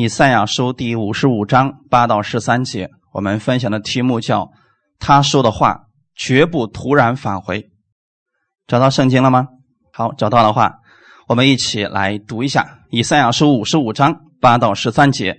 以赛亚书第五十五章八到十三节，我们分享的题目叫“他说的话绝不突然返回”。找到圣经了吗？好，找到的话，我们一起来读一下以赛亚书五十五章八到十三节。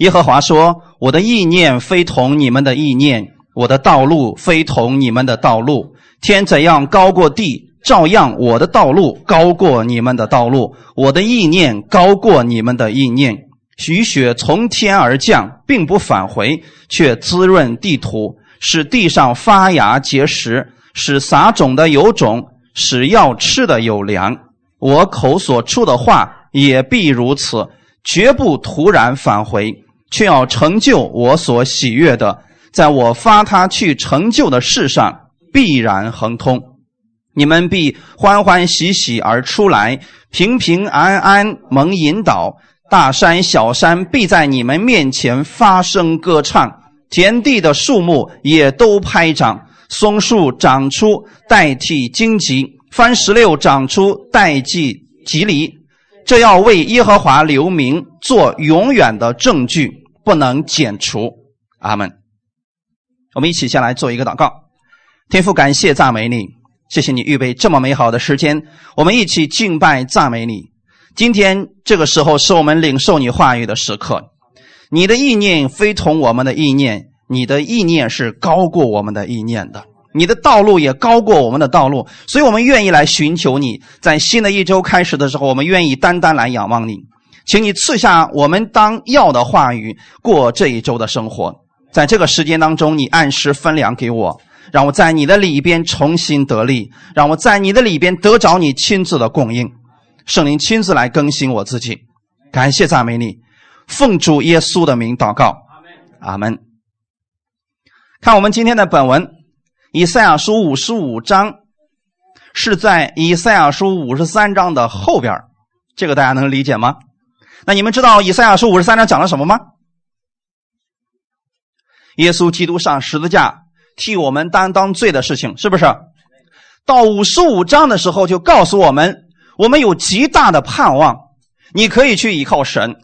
耶和华说：“我的意念非同你们的意念，我的道路非同你们的道路。天怎样高过地，照样我的道路高过你们的道路，我的意念高过你们的意念。”雨雪从天而降，并不返回，却滋润地土，使地上发芽结实，使撒种的有种，使要吃的有粮。我口所出的话也必如此，绝不突然返回，却要成就我所喜悦的，在我发他去成就的事上必然亨通。你们必欢欢喜喜而出来，平平安安蒙引导。大山小山必在你们面前发声歌唱，田地的树木也都拍掌，松树长出代替荆棘，番石榴长出代替吉藜，这要为耶和华留名，做永远的证据，不能剪除。阿门。我们一起先来做一个祷告，天父，感谢赞美你，谢谢你预备这么美好的时间，我们一起敬拜赞美你。今天这个时候是我们领受你话语的时刻，你的意念非同我们的意念，你的意念是高过我们的意念的，你的道路也高过我们的道路，所以我们愿意来寻求你。在新的一周开始的时候，我们愿意单单来仰望你，请你赐下我们当要的话语，过这一周的生活。在这个时间当中，你按时分粮给我，让我在你的里边重新得力，让我在你的里边得着你亲自的供应。圣灵亲自来更新我自己，感谢赞美你，奉主耶稣的名祷告，阿门。看我们今天的本文，以赛亚书五十五章是在以赛亚书五十三章的后边，这个大家能理解吗？那你们知道以赛亚书五十三章讲了什么吗？耶稣基督上十字架替我们担当罪的事情，是不是？到五十五章的时候就告诉我们。我们有极大的盼望，你可以去依靠神。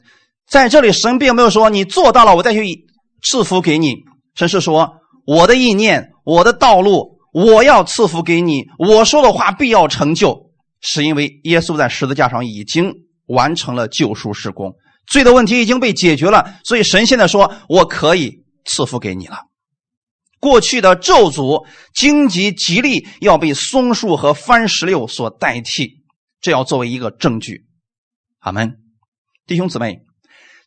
在这里，神并没有说你做到了，我再去赐福给你。神是说，我的意念，我的道路，我要赐福给你。我说的话必要成就，是因为耶稣在十字架上已经完成了救赎施工，罪的问题已经被解决了。所以神现在说，我可以赐福给你了。过去的咒诅、荆棘、吉利要被松树和番石榴所代替。这要作为一个证据，阿门，弟兄姊妹，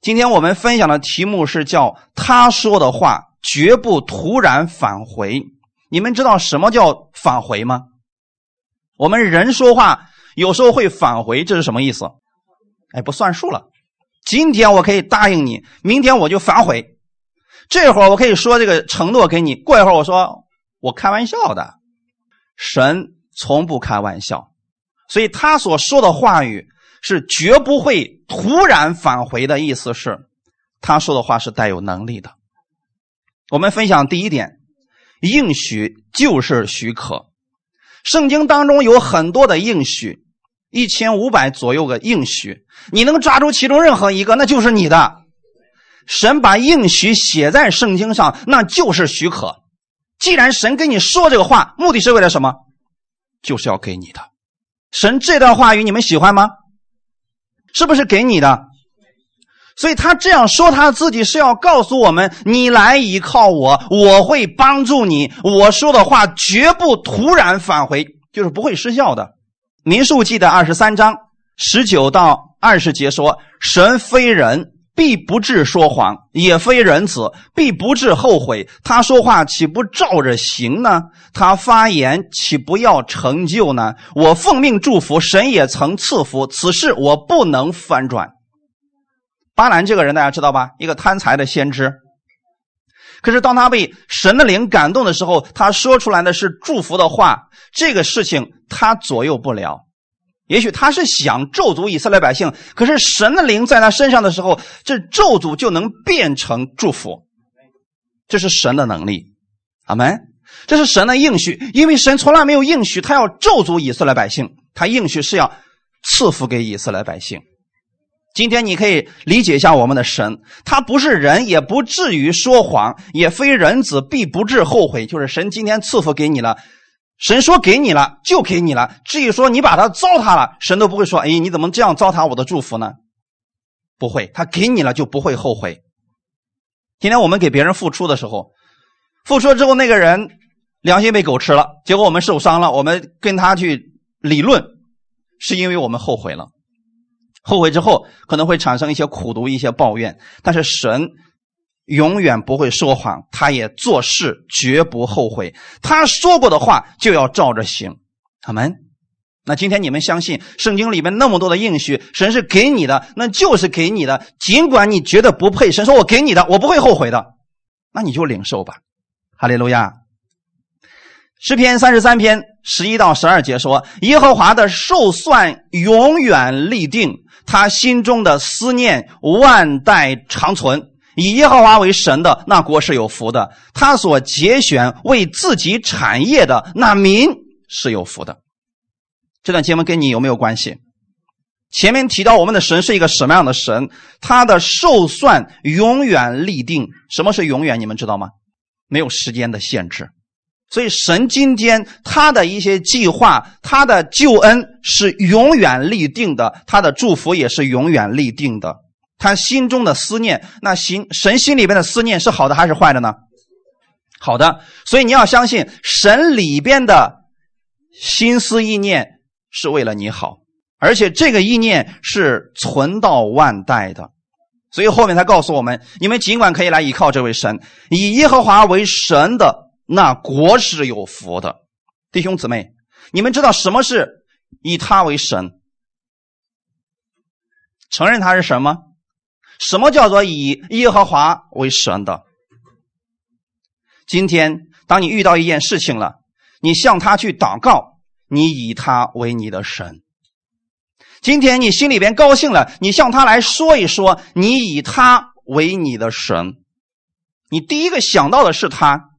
今天我们分享的题目是叫“他说的话绝不突然返回”。你们知道什么叫返回吗？我们人说话有时候会返回，这是什么意思？哎，不算数了。今天我可以答应你，明天我就反悔。这会儿我可以说这个承诺给你，过一会儿我说我开玩笑的。神从不开玩笑。所以他所说的话语是绝不会突然返回的意思是，他说的话是带有能力的。我们分享第一点，应许就是许可。圣经当中有很多的应许，一千五百左右个应许，你能抓住其中任何一个，那就是你的。神把应许写在圣经上，那就是许可。既然神跟你说这个话，目的是为了什么？就是要给你的。神这段话语你们喜欢吗？是不是给你的？所以他这样说他自己是要告诉我们：你来依靠我，我会帮助你。我说的话绝不突然返回，就是不会失效的。民数记的二十三章十九到二十节说：神非人。必不至说谎，也非人子，必不至后悔。他说话岂不照着行呢？他发言岂不要成就呢？我奉命祝福，神也曾赐福，此事我不能翻转。巴兰这个人大家知道吧？一个贪财的先知。可是当他被神的灵感动的时候，他说出来的是祝福的话。这个事情他左右不了。也许他是想咒诅以色列百姓，可是神的灵在他身上的时候，这咒诅就能变成祝福。这是神的能力，阿门。这是神的应许，因为神从来没有应许他要咒诅以色列百姓，他应许是要赐福给以色列百姓。今天你可以理解一下我们的神，他不是人，也不至于说谎，也非人子，必不至后悔。就是神今天赐福给你了，神说给你了就给你了。至于说你把它糟蹋了，神都不会说：“哎，你怎么这样糟蹋我的祝福呢？”不会，他给你了就不会后悔。今天我们给别人付出的时候，付出之后，那个人良心被狗吃了，结果我们受伤了，我们跟他去理论，是因为我们后悔了。后悔之后可能会产生一些苦毒、一些抱怨，但是神永远不会说谎，他也做事绝不后悔。他说过的话就要照着行。阿门。那今天你们相信圣经里面那么多的应许，神是给你的，那就是给你的。尽管你觉得不配，神说我给你的，我不会后悔的，那你就领受吧。哈利路亚。诗篇三十三篇十一到十二节说：“耶和华的寿算永远立定。”他心中的思念万代长存，以耶和华为神的那国是有福的；他所节选为自己产业的那民是有福的。这段经文跟你有没有关系？前面提到我们的神是一个什么样的神？他的寿算永远立定。什么是永远？你们知道吗？没有时间的限制。所以，神今天他的一些计划，他的救恩是永远立定的，他的祝福也是永远立定的。他心中的思念，那心神心里边的思念是好的还是坏的呢？好的。所以你要相信神里边的心思意念是为了你好，而且这个意念是存到万代的。所以后面他告诉我们：你们尽管可以来依靠这位神，以耶和华为神的。那国是有福的，弟兄姊妹，你们知道什么是以他为神？承认他是神吗？什么叫做以耶和华为神的？今天当你遇到一件事情了，你向他去祷告，你以他为你的神。今天你心里边高兴了，你向他来说一说，你以他为你的神。你第一个想到的是他。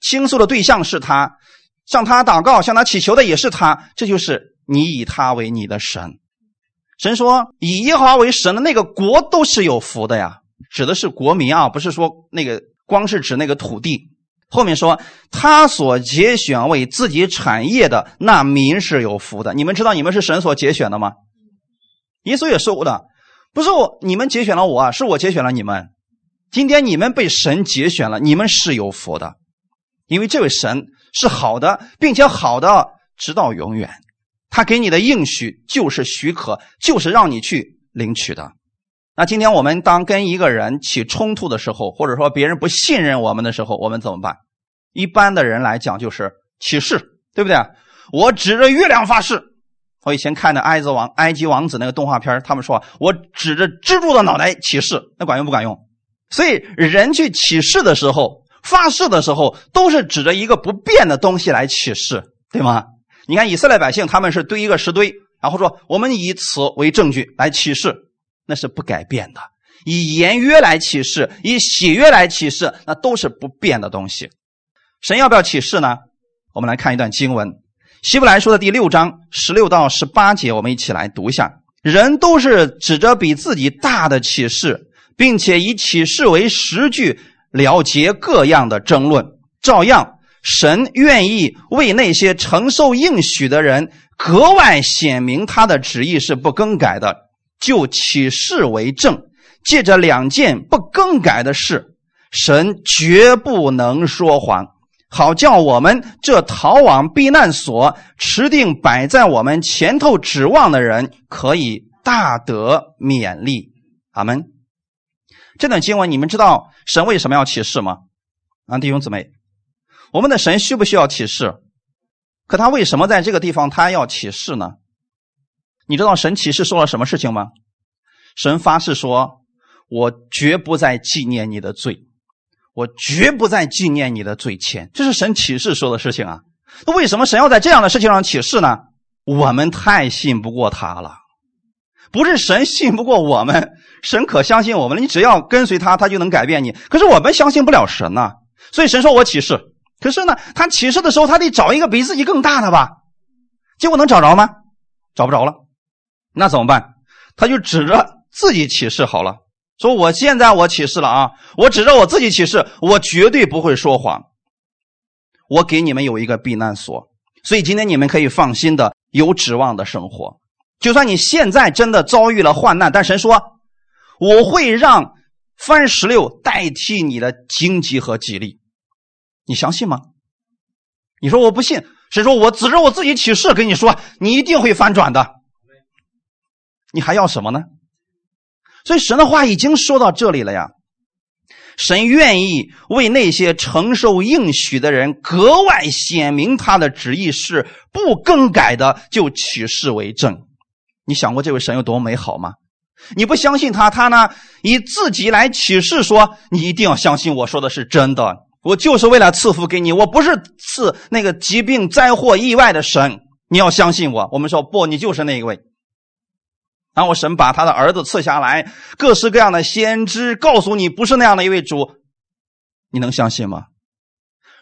倾诉的对象是他，向他祷告、向他祈求的也是他，这就是你以他为你的神。神说：“以耶和华为神的那个国都是有福的呀，指的是国民啊，不是说那个光是指那个土地。后面说他所节选为自己产业的那民是有福的。你们知道你们是神所节选的吗？耶稣也说过的，不是我你们节选了我，是我节选了你们。今天你们被神节选了，你们是有福的。”因为这位神是好的，并且好的直到永远，他给你的应许就是许可，就是让你去领取的。那今天我们当跟一个人起冲突的时候，或者说别人不信任我们的时候，我们怎么办？一般的人来讲就是起誓，对不对？我指着月亮发誓。我以前看的埃及王、埃及王子那个动画片，他们说我指着蜘蛛的脑袋起誓，那管用不管用？所以人去起誓的时候。发誓的时候都是指着一个不变的东西来起誓，对吗？你看以色列百姓，他们是堆一个石堆，然后说我们以此为证据来起誓，那是不改变的。以言约来起誓，以喜约来起誓，那都是不变的东西。神要不要起誓呢？我们来看一段经文，《希伯来书》的第六章十六到十八节，我们一起来读一下。人都是指着比自己大的起誓，并且以起誓为实据。了结各样的争论，照样，神愿意为那些承受应许的人格外显明他的旨意是不更改的，就起誓为证。借着两件不更改的事，神绝不能说谎，好叫我们这逃往避难所、持定摆在我们前头指望的人，可以大得勉励。阿门。这段经文，你们知道神为什么要启示吗？啊，弟兄姊妹，我们的神需不需要启示？可他为什么在这个地方他要启示呢？你知道神启示说了什么事情吗？神发誓说：“我绝不再纪念你的罪，我绝不再纪念你的罪愆。”这是神启示说的事情啊。那为什么神要在这样的事情上启示呢？我们太信不过他了。不是神信不过我们，神可相信我们了。你只要跟随他，他就能改变你。可是我们相信不了神呐，所以神说我启示。可是呢，他启示的时候，他得找一个比自己更大的吧？结果能找着吗？找不着了。那怎么办？他就指着自己起誓好了，说我现在我起誓了啊，我指着我自己起誓，我绝对不会说谎。我给你们有一个避难所，所以今天你们可以放心的有指望的生活。就算你现在真的遭遇了患难，但神说我会让番石榴代替你的荆棘和吉利，你相信吗？你说我不信，神说我指着我自己起誓跟你说，你一定会翻转的。你还要什么呢？所以神的话已经说到这里了呀。神愿意为那些承受应许的人格外显明他的旨意是不更改的，就起誓为证。你想过这位神有多美好吗？你不相信他，他呢以自己来起誓说：“你一定要相信我说的是真的，我就是为了赐福给你，我不是赐那个疾病、灾祸、意外的神。你要相信我。”我们说不，你就是那一位。然后神把他的儿子赐下来，各式各样的先知告诉你，不是那样的一位主，你能相信吗？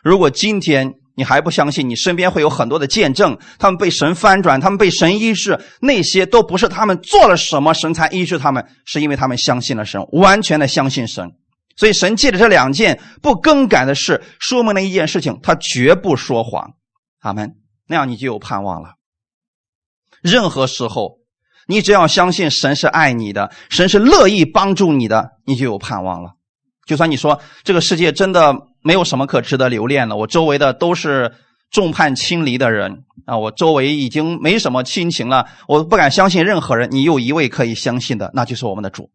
如果今天你还不相信，你身边会有很多的见证，他们被神翻转，他们被神医治，那些都不是他们做了什么神才医治他们，是因为他们相信了神，完全的相信神。所以神借着这两件不更改的事，说明了一件事情：他绝不说谎。阿门。那样你就有盼望了。任何时候。你只要相信神是爱你的，神是乐意帮助你的，你就有盼望了。就算你说这个世界真的没有什么可值得留恋了，我周围的都是众叛亲离的人啊，我周围已经没什么亲情了，我不敢相信任何人。你有一位可以相信的，那就是我们的主，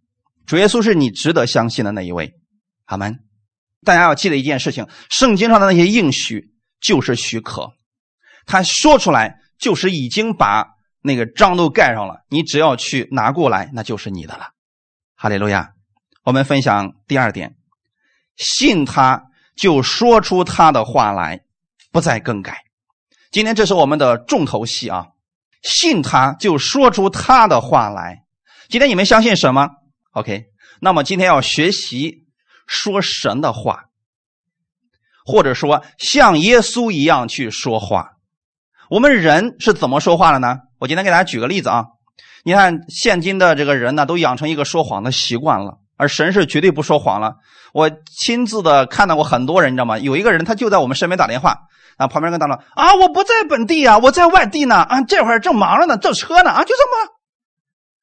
主耶稣是你值得相信的那一位。阿门。大家要记得一件事情：圣经上的那些应许就是许可，他说出来就是已经把。那个章都盖上了，你只要去拿过来，那就是你的了。哈利路亚！我们分享第二点，信他就说出他的话来，不再更改。今天这是我们的重头戏啊！信他就说出他的话来。今天你们相信什么？OK，那么今天要学习说神的话，或者说像耶稣一样去说话。我们人是怎么说话的呢？我今天给大家举个例子啊，你看现今的这个人呢，都养成一个说谎的习惯了，而神是绝对不说谎了。我亲自的看到过很多人，你知道吗？有一个人他就在我们身边打电话，啊，旁边跟他说啊，我不在本地啊，我在外地呢，啊，这会儿正忙着呢，坐车呢，啊，就这么，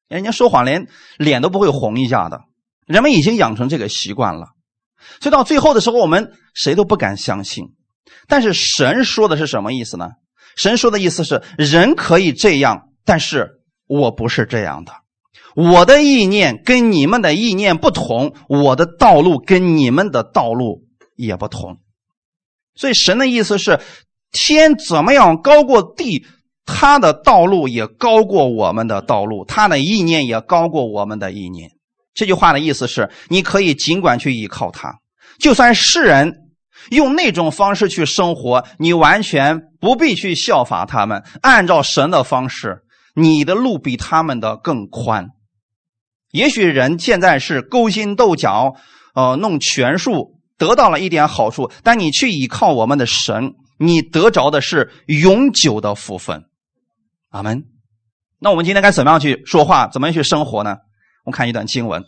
人家说谎连脸都不会红一下的，人们已经养成这个习惯了，所以到最后的时候，我们谁都不敢相信。但是神说的是什么意思呢？神说的意思是，人可以这样，但是我不是这样的。我的意念跟你们的意念不同，我的道路跟你们的道路也不同。所以神的意思是，天怎么样高过地，他的道路也高过我们的道路，他的意念也高过我们的意念。这句话的意思是，你可以尽管去依靠他，就算世人。用那种方式去生活，你完全不必去效法他们。按照神的方式，你的路比他们的更宽。也许人现在是勾心斗角，呃，弄权术，得到了一点好处，但你去依靠我们的神，你得着的是永久的福分。阿门。那我们今天该怎么样去说话，怎么样去生活呢？我们看一段经文。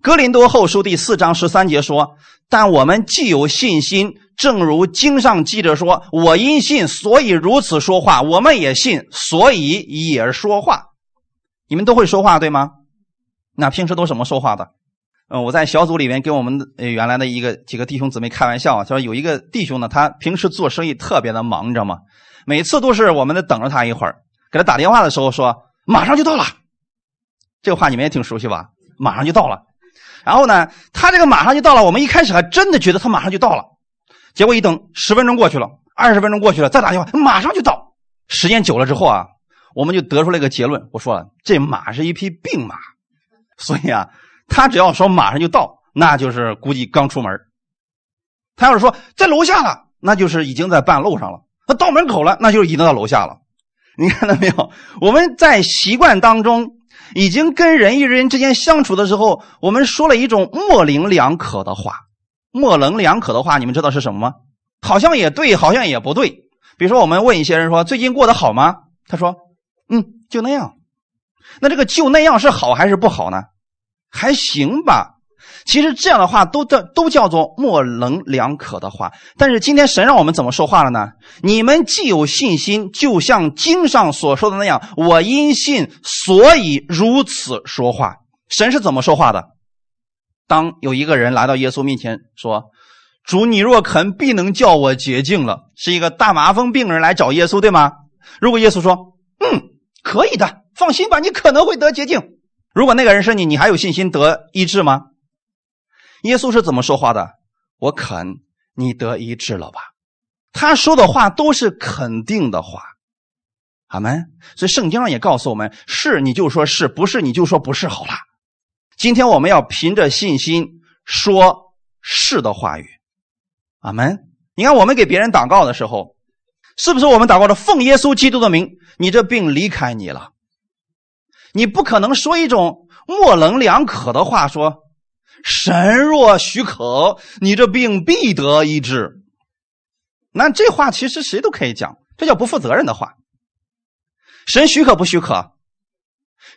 哥林多后书第四章十三节说：“但我们既有信心，正如经上记着说：‘我因信，所以如此说话。’我们也信，所以也说话。你们都会说话，对吗？那平时都怎么说话的？嗯，我在小组里面跟我们原来的一个几个弟兄姊妹开玩笑，他说有一个弟兄呢，他平时做生意特别的忙，你知道吗？每次都是我们得等着他一会儿，给他打电话的时候说马上就到了。这个话你们也挺熟悉吧？马上就到了。”然后呢，他这个马上就到了。我们一开始还真的觉得他马上就到了，结果一等，十分钟过去了，二十分钟过去了，再打电话，马上就到。时间久了之后啊，我们就得出了一个结论：我说了，这马是一匹病马，所以啊，他只要说马上就到，那就是估计刚出门。他要是说在楼下了，那就是已经在半路上了；他到门口了，那就是已经到楼下了。你看到没有？我们在习惯当中。已经跟人与人之间相处的时候，我们说了一种模棱两可的话。模棱两可的话，你们知道是什么吗？好像也对，好像也不对。比如说，我们问一些人说：“最近过得好吗？”他说：“嗯，就那样。”那这个就那样是好还是不好呢？还行吧。其实这样的话都叫都叫做模棱两可的话。但是今天神让我们怎么说话了呢？你们既有信心，就像经上所说的那样，我因信所以如此说话。神是怎么说话的？当有一个人来到耶稣面前说：“主，你若肯，必能叫我洁净了。”是一个大麻风病人来找耶稣，对吗？如果耶稣说：“嗯，可以的，放心吧，你可能会得洁净。”如果那个人是你，你还有信心得医治吗？耶稣是怎么说话的？我肯，你得医治了吧？他说的话都是肯定的话，阿门。所以圣经上也告诉我们：是你就说是不是你就说不是好了。今天我们要凭着信心说是的话语，阿门。你看我们给别人祷告的时候，是不是我们祷告的奉耶稣基督的名，你这病离开你了？你不可能说一种模棱两可的话，说。神若许可，你这病必得医治。那这话其实谁都可以讲，这叫不负责任的话。神许可不许可？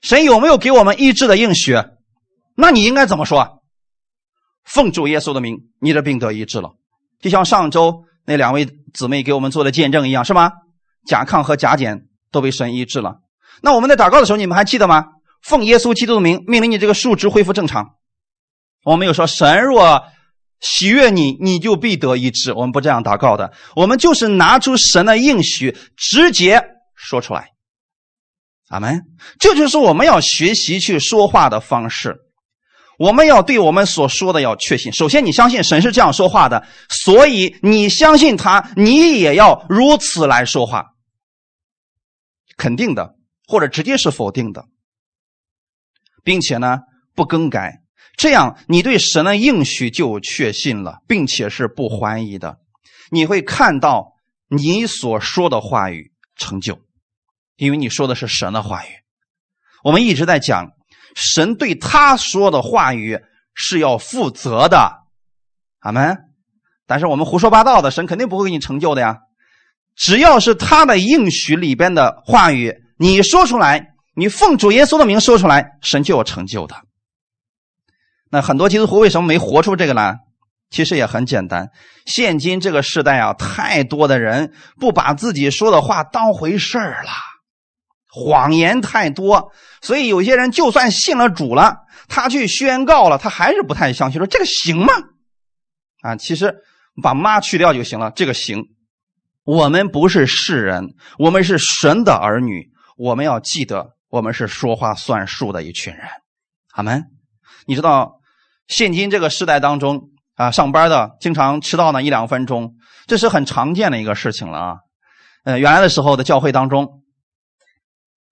神有没有给我们医治的应许？那你应该怎么说？奉主耶稣的名，你的病得医治了。就像上周那两位姊妹给我们做的见证一样，是吗？甲亢和甲减都被神医治了。那我们在祷告的时候，你们还记得吗？奉耶稣基督的名，命令你这个数值恢复正常。我们有说神若喜悦你，你就必得医治。我们不这样祷告的，我们就是拿出神的应许，直接说出来。阿门。这就是我们要学习去说话的方式。我们要对我们所说的要确信。首先，你相信神是这样说话的，所以你相信他，你也要如此来说话。肯定的，或者直接是否定的，并且呢，不更改。这样，你对神的应许就确信了，并且是不怀疑的。你会看到你所说的话语成就，因为你说的是神的话语。我们一直在讲，神对他说的话语是要负责的，阿门。但是我们胡说八道的，神肯定不会给你成就的呀。只要是他的应许里边的话语，你说出来，你奉主耶稣的名说出来，神就有成就的。那很多基督徒为什么没活出这个来？其实也很简单，现今这个时代啊，太多的人不把自己说的话当回事儿了，谎言太多，所以有些人就算信了主了，他去宣告了，他还是不太相信，说这个行吗？啊，其实把妈去掉就行了，这个行。我们不是世人，我们是神的儿女，我们要记得，我们是说话算数的一群人。阿门。你知道？现今这个时代当中啊，上班的经常迟到呢一两分钟，这是很常见的一个事情了啊。呃，原来的时候的教会当中，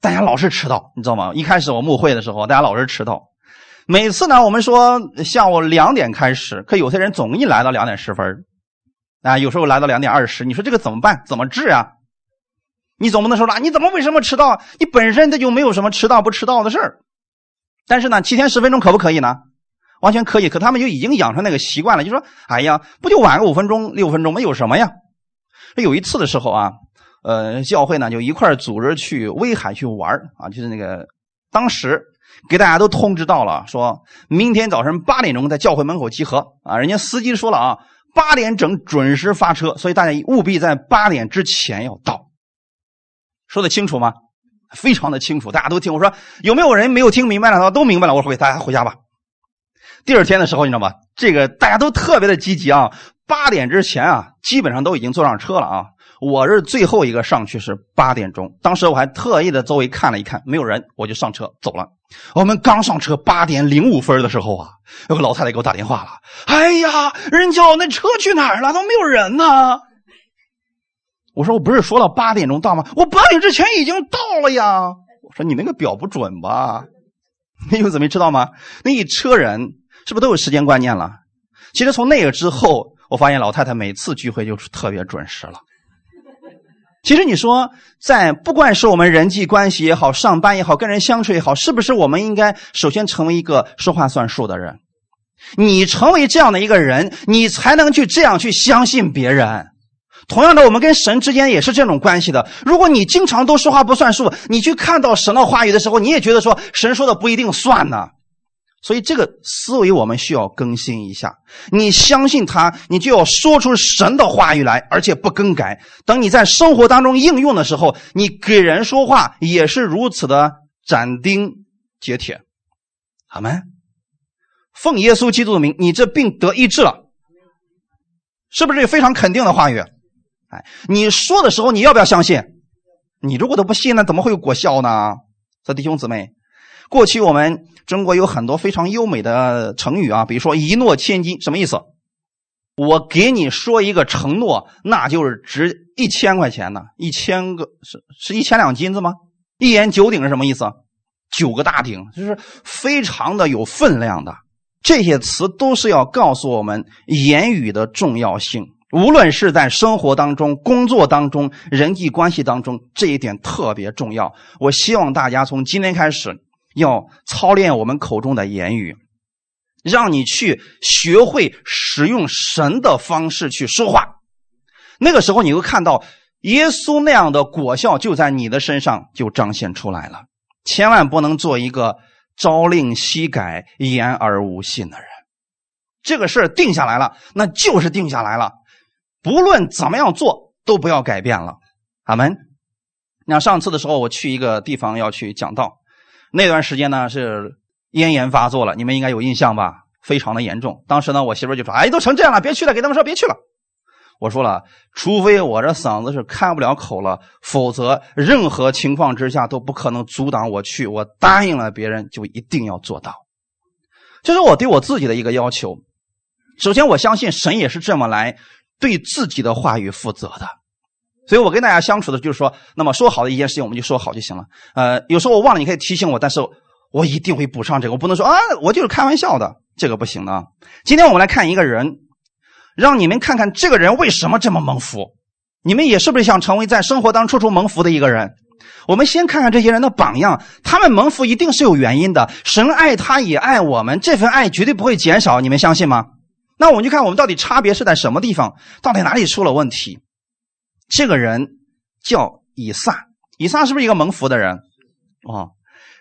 大家老是迟到，你知道吗？一开始我牧会的时候，大家老是迟到。每次呢，我们说下午两点开始，可有些人总一来到两点十分啊，有时候来到两点二十。你说这个怎么办？怎么治啊？你总不能说了，你怎么为什么迟到？你本身他就没有什么迟到不迟到的事儿。但是呢，提前十分钟可不可以呢？完全可以，可他们就已经养成那个习惯了，就说：“哎呀，不就晚个五分钟、六分钟，没有什么呀。”有一次的时候啊，呃，教会呢就一块组织去威海去玩啊，就是那个当时给大家都通知到了，说明天早晨八点钟在教会门口集合啊。人家司机说了啊，八点整准时发车，所以大家务必在八点之前要到。说的清楚吗？非常的清楚，大家都听。我说有没有人没有听明白了？都明白了。我说大家回家吧。第二天的时候，你知道吗？这个大家都特别的积极啊！八点之前啊，基本上都已经坐上车了啊。我是最后一个上去，是八点钟。当时我还特意的周围看了一看，没有人，我就上车走了。我们刚上车，八点零五分的时候啊，有个老太太给我打电话了。哎呀，人叫那车去哪儿了？都没有人呢。我说我不是说了八点钟到吗？我八点之前已经到了呀。我说你那个表不准吧？你们怎么知道吗？那一车人。是不是都有时间观念了？其实从那个之后，我发现老太太每次聚会就是特别准时了。其实你说，在不管是我们人际关系也好，上班也好，跟人相处也好，是不是我们应该首先成为一个说话算数的人？你成为这样的一个人，你才能去这样去相信别人。同样的，我们跟神之间也是这种关系的。如果你经常都说话不算数，你去看到神的话语的时候，你也觉得说神说的不一定算呢。所以这个思维我们需要更新一下。你相信他，你就要说出神的话语来，而且不更改。等你在生活当中应用的时候，你给人说话也是如此的斩钉截铁。好吗。奉耶稣基督的名，你这病得医治了，是不是非常肯定的话语？哎，你说的时候你要不要相信？你如果都不信，那怎么会有果效呢？这弟兄姊妹。过去我们中国有很多非常优美的成语啊，比如说一诺千金，什么意思？我给你说一个承诺，那就是值一千块钱呢，一千个是是一千两金子吗？一言九鼎是什么意思？九个大鼎，就是非常的有分量的。这些词都是要告诉我们言语的重要性，无论是在生活当中、工作当中、人际关系当中，这一点特别重要。我希望大家从今天开始。要操练我们口中的言语，让你去学会使用神的方式去说话。那个时候，你会看到耶稣那样的果效就在你的身上就彰显出来了。千万不能做一个朝令夕改、言而无信的人。这个事儿定下来了，那就是定下来了，不论怎么样做都不要改变了。阿门。那上次的时候，我去一个地方要去讲道。那段时间呢是咽炎发作了，你们应该有印象吧？非常的严重。当时呢，我媳妇就说：“哎，都成这样了，别去了，给他们说别去了。”我说了，除非我这嗓子是开不了口了，否则任何情况之下都不可能阻挡我去。我答应了别人，就一定要做到。这是我对我自己的一个要求。首先，我相信神也是这么来对自己的话语负责的。所以我跟大家相处的就是说，那么说好的一件事情，我们就说好就行了。呃，有时候我忘了，你可以提醒我，但是我一定会补上这个。我不能说啊，我就是开玩笑的，这个不行的。今天我们来看一个人，让你们看看这个人为什么这么蒙福。你们也是不是想成为在生活当中处处蒙福的一个人？我们先看看这些人的榜样，他们蒙福一定是有原因的。神爱他，也爱我们，这份爱绝对不会减少。你们相信吗？那我们就看我们到底差别是在什么地方，到底哪里出了问题。这个人叫以撒，以撒是不是一个蒙福的人？哦，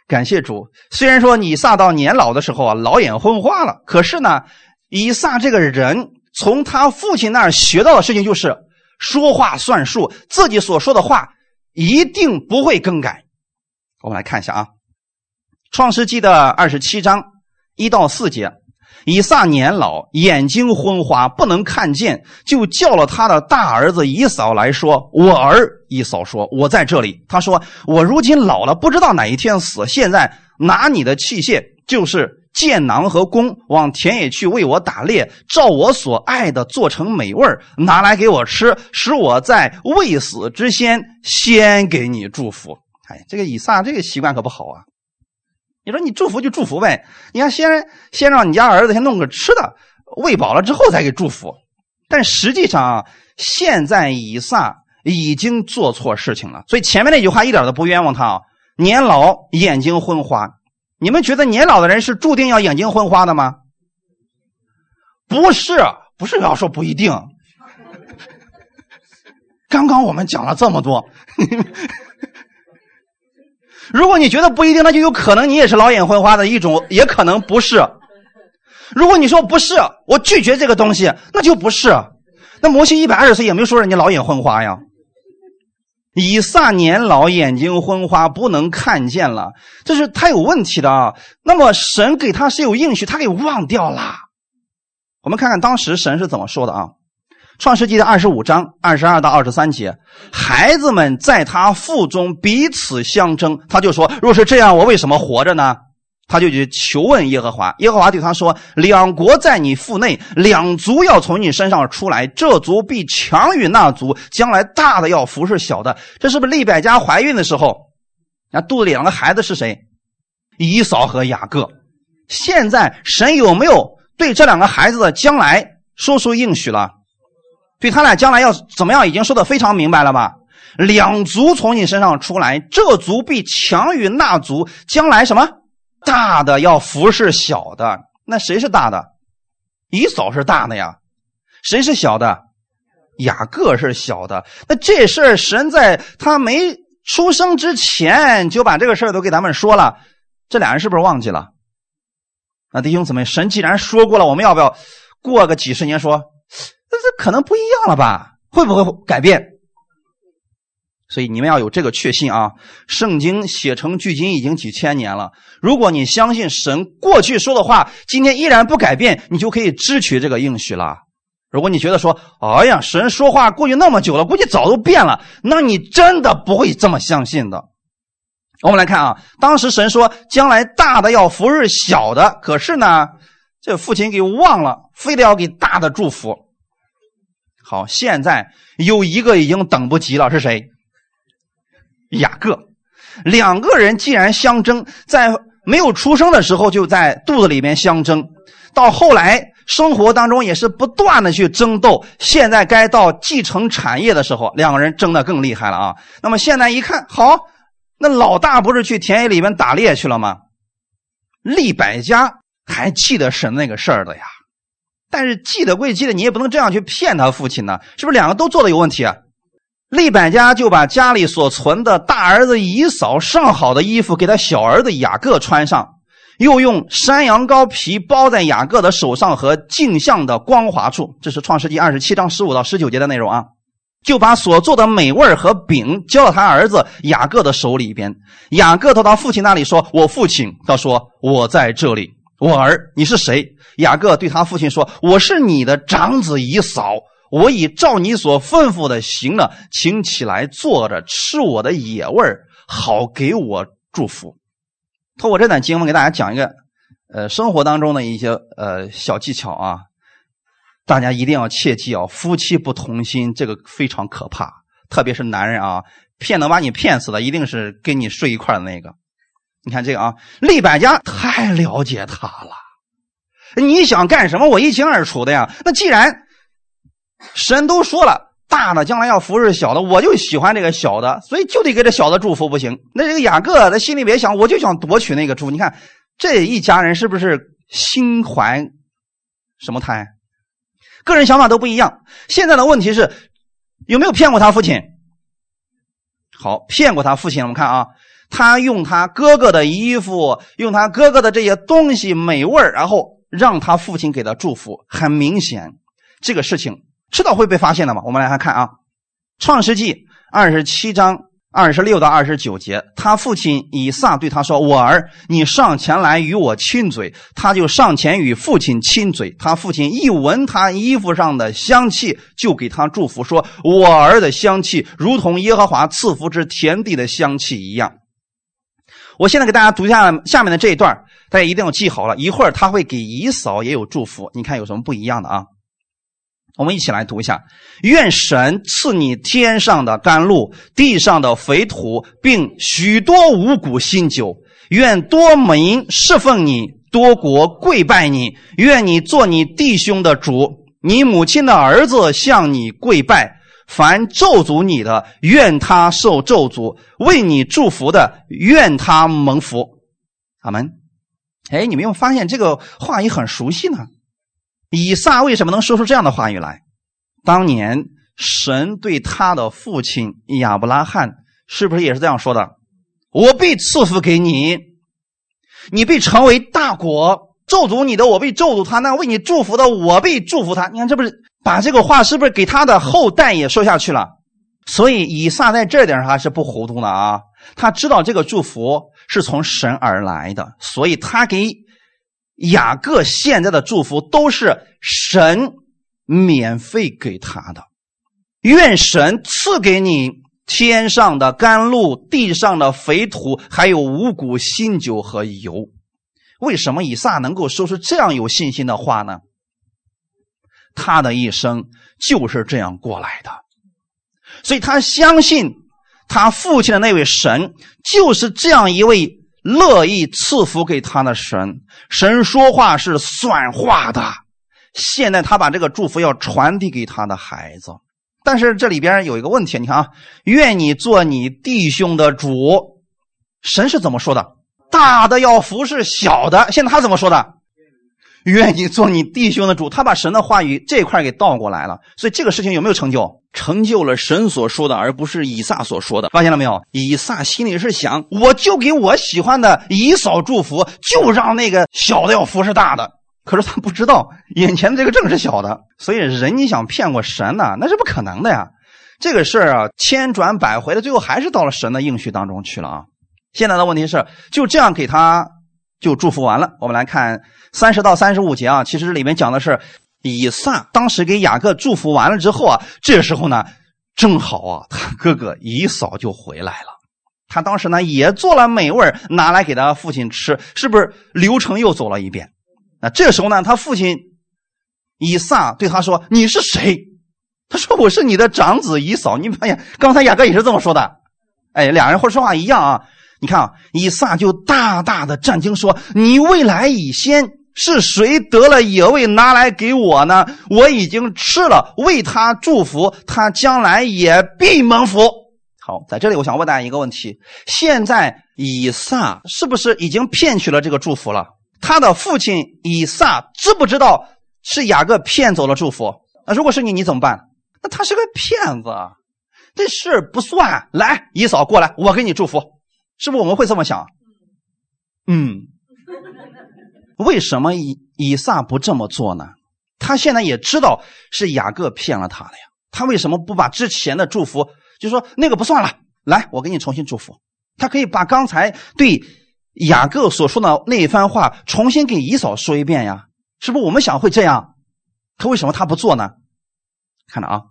感谢主。虽然说以撒到年老的时候啊，老眼昏花了，可是呢，以撒这个人从他父亲那儿学到的事情就是说话算数，自己所说的话一定不会更改。我们来看一下啊，《创世纪》的二十七章一到四节。以撒年老，眼睛昏花，不能看见，就叫了他的大儿子以扫来说：“我儿。”以扫说：“我在这里。”他说：“我如今老了，不知道哪一天死。现在拿你的器械，就是箭囊和弓，往田野去为我打猎，照我所爱的做成美味拿来给我吃，使我在未死之先先给你祝福。”哎，这个以撒这个习惯可不好啊。你说你祝福就祝福呗，你看先先让你家儿子先弄个吃的，喂饱了之后再给祝福。但实际上啊，现在以撒已经做错事情了，所以前面那句话一点都不冤枉他啊。年老眼睛昏花，你们觉得年老的人是注定要眼睛昏花的吗？不是，不是要说不一定。刚刚我们讲了这么多。如果你觉得不一定，那就有可能你也是老眼昏花的一种，也可能不是。如果你说不是，我拒绝这个东西，那就不是。那摩西一百二十岁也没说人家老眼昏花呀。以撒年老，眼睛昏花，不能看见了，这是他有问题的啊。那么神给他是有应许，他给忘掉了。我们看看当时神是怎么说的啊？创世纪的二十五章二十二到二十三节，孩子们在他腹中彼此相争，他就说：“若是这样，我为什么活着呢？”他就去求问耶和华，耶和华对他说：“两国在你腹内，两族要从你身上出来，这族必强于那族，将来大的要服侍小的。”这是不是利百加怀孕的时候，那肚子里两个孩子是谁？以扫和雅各。现在神有没有对这两个孩子的将来说出应许了？对他俩将来要怎么样，已经说的非常明白了吧？两族从你身上出来，这族必强于那族，将来什么大的要服侍小的？那谁是大的？以扫是大的呀，谁是小的？雅各是小的。那这事儿神在他没出生之前就把这个事儿都给咱们说了，这俩人是不是忘记了？那弟兄姊妹，神既然说过了，我们要不要过个几十年说？那这可能不一样了吧？会不会改变？所以你们要有这个确信啊！圣经写成距今已经几千年了。如果你相信神过去说的话，今天依然不改变，你就可以支取这个应许了。如果你觉得说，哎呀，神说话过去那么久了，估计早都变了，那你真的不会这么相信的。我们来看啊，当时神说将来大的要服侍小的，可是呢，这父亲给忘了，非得要给大的祝福。好，现在有一个已经等不及了，是谁？雅各，两个人既然相争，在没有出生的时候就在肚子里面相争，到后来生活当中也是不断的去争斗。现在该到继承产业的时候，两个人争得更厉害了啊！那么现在一看，好，那老大不是去田野里面打猎去了吗？利百家还记得神那个事儿的呀，但是记得归记得，你也不能这样去骗他父亲呢，是不是两个都做的有问题啊？利百家就把家里所存的大儿子以扫上好的衣服给他小儿子雅各穿上，又用山羊羔皮包在雅各的手上和镜像的光滑处。这是创世纪二十七章十五到十九节的内容啊。就把所做的美味和饼交到他儿子雅各的手里边。雅各到他父亲那里说：“我父亲。”他说：“我在这里。”我儿，你是谁？雅各对他父亲说：“我是你的长子以扫。”我已照你所吩咐的行了，请起来坐着吃我的野味好给我祝福。透过这段经文给大家讲一个，呃，生活当中的一些呃小技巧啊，大家一定要切记啊，夫妻不同心这个非常可怕，特别是男人啊，骗能把你骗死的一定是跟你睡一块的那个。你看这个啊，利百家太了解他了，你想干什么我一清二楚的呀。那既然神都说了，大的将来要服侍小的，我就喜欢这个小的，所以就得给这小的祝福，不行。那这个雅各他心里别想，我就想夺取那个祝福。你看这一家人是不是心怀什么胎？个人想法都不一样。现在的问题是有没有骗过他父亲？好，骗过他父亲。我们看啊，他用他哥哥的衣服，用他哥哥的这些东西美味然后让他父亲给他祝福。很明显，这个事情。迟早会被发现的嘛？我们来看看啊，《创世纪》二十七章二十六到二十九节，他父亲以撒对他说：“我儿，你上前来与我亲嘴。”他就上前与父亲亲嘴。他父亲一闻他衣服上的香气，就给他祝福说：“我儿的香气如同耶和华赐福之田地的香气一样。”我现在给大家读一下下面的这一段，大家一定要记好了。一会儿他会给姨嫂也有祝福，你看有什么不一样的啊？我们一起来读一下：愿神赐你天上的甘露，地上的肥土，并许多五谷新酒。愿多民侍奉你，多国跪拜你。愿你做你弟兄的主，你母亲的儿子向你跪拜。凡咒诅你的，愿他受咒诅；为你祝福的，愿他蒙福。阿门。哎，你没有发现这个话语很熟悉呢？以撒为什么能说出这样的话语来？当年神对他的父亲亚伯拉罕是不是也是这样说的？我必赐福给你，你必成为大国；咒诅你的，我必咒诅他；那为你祝福的，我必祝福他。你看，这不是把这个话是不是给他的后代也说下去了？所以以撒在这点上是不糊涂的啊，他知道这个祝福是从神而来的，所以他给。雅各现在的祝福都是神免费给他的，愿神赐给你天上的甘露、地上的肥土，还有五谷新酒和油。为什么以撒能够说出这样有信心的话呢？他的一生就是这样过来的，所以他相信他父亲的那位神就是这样一位。乐意赐福给他的神，神说话是算话的。现在他把这个祝福要传递给他的孩子，但是这里边有一个问题，你看啊，愿你做你弟兄的主，神是怎么说的？大的要服侍小的。现在他怎么说的？愿意做你弟兄的主。他把神的话语这块给倒过来了，所以这个事情有没有成就？成就了神所说的，而不是以撒所说的。发现了没有？以撒心里是想，我就给我喜欢的以扫祝福，就让那个小的要服侍大的。可是他不知道，眼前的这个正是小的。所以人你想骗过神呢，那是不可能的呀。这个事儿啊，千转百回的，最后还是到了神的应许当中去了啊。现在的问题是，就这样给他就祝福完了。我们来看三十到三十五节啊，其实里面讲的是以撒当时给雅各祝福完了之后啊，这时候呢，正好啊，他哥哥以扫就回来了。他当时呢也做了美味拿来给他父亲吃，是不是流程又走了一遍？那这时候呢，他父亲以撒对他说：“你是谁？”他说：“我是你的长子以扫。”你发现刚才雅各也是这么说的。哎，两人会说话一样啊。你看啊，以撒就大大的震惊说：“你未来已先是谁得了野味拿来给我呢？我已经吃了，为他祝福，他将来也必蒙福。”好，在这里我想问大家一个问题：现在以撒是不是已经骗取了这个祝福了？他的父亲以撒知不知道是雅各骗走了祝福？那如果是你，你怎么办？那他是个骗子，这事不算。来，以嫂过来，我给你祝福。是不是我们会这么想？嗯，为什么以以撒不这么做呢？他现在也知道是雅各骗了他了呀。他为什么不把之前的祝福，就说那个不算了？来，我给你重新祝福。他可以把刚才对雅各所说的那一番话重新给以扫说一遍呀。是不是我们想会这样？可为什么他不做呢？看着啊。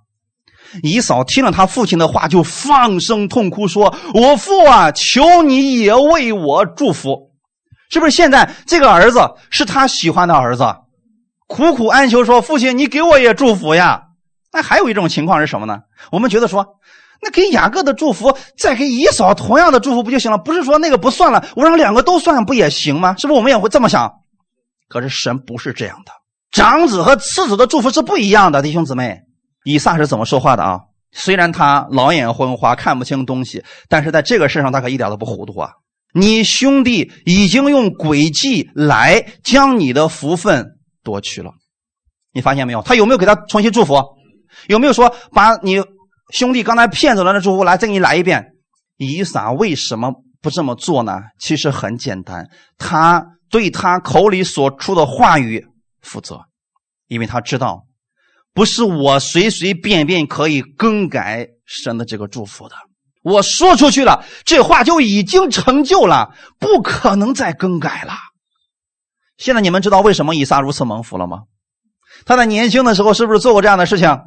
姨嫂听了他父亲的话，就放声痛哭，说：“我父啊，求你也为我祝福。”是不是现在这个儿子是他喜欢的儿子？苦苦哀求说：“父亲，你给我也祝福呀！”那还有一种情况是什么呢？我们觉得说，那给雅各的祝福，再给姨嫂同样的祝福不就行了？不是说那个不算了，我让两个都算不也行吗？是不是我们也会这么想？可是神不是这样的，长子和次子的祝福是不一样的，弟兄姊妹。以撒是怎么说话的啊？虽然他老眼昏花，看不清东西，但是在这个事上他可一点都不糊涂啊！你兄弟已经用诡计来将你的福分夺去了，你发现没有？他有没有给他重新祝福？有没有说把你兄弟刚才骗走了的祝福来再给你来一遍？以撒为什么不这么做呢？其实很简单，他对他口里所出的话语负责，因为他知道。不是我随随便便可以更改神的这个祝福的。我说出去了，这话就已经成就了，不可能再更改了。现在你们知道为什么以撒如此蒙福了吗？他在年轻的时候是不是做过这样的事情？